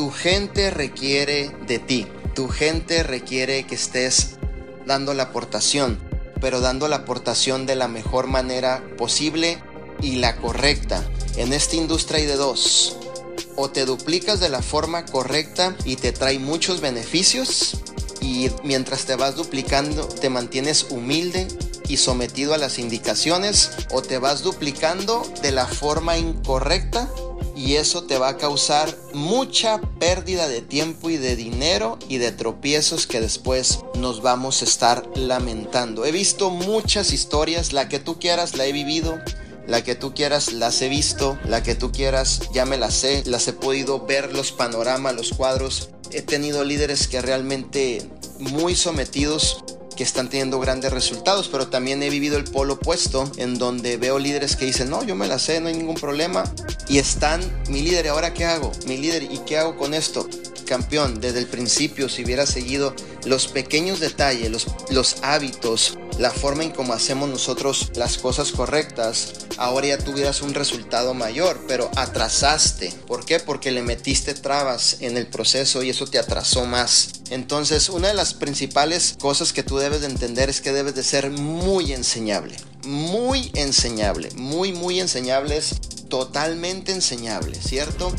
Tu gente requiere de ti. Tu gente requiere que estés dando la aportación, pero dando la aportación de la mejor manera posible y la correcta. En esta industria hay de dos. O te duplicas de la forma correcta y te trae muchos beneficios y mientras te vas duplicando te mantienes humilde y sometido a las indicaciones o te vas duplicando de la forma incorrecta y eso te va a causar mucha pérdida de tiempo y de dinero y de tropiezos que después nos vamos a estar lamentando. He visto muchas historias, la que tú quieras la he vivido. La que tú quieras las he visto, la que tú quieras ya me las sé, las he podido ver los panoramas, los cuadros. He tenido líderes que realmente muy sometidos que están teniendo grandes resultados, pero también he vivido el polo opuesto, en donde veo líderes que dicen, no, yo me la sé, no hay ningún problema, y están, mi líder, ¿y ahora qué hago? Mi líder, ¿y qué hago con esto? Campeón, desde el principio, si hubiera seguido los pequeños detalles, los, los hábitos, la forma en cómo hacemos nosotros las cosas correctas, ahora ya tuvieras un resultado mayor, pero atrasaste. ¿Por qué? Porque le metiste trabas en el proceso y eso te atrasó más. Entonces, una de las principales cosas que tú debes de entender es que debes de ser muy enseñable. Muy enseñable. Muy, muy enseñables. Totalmente enseñable, ¿cierto?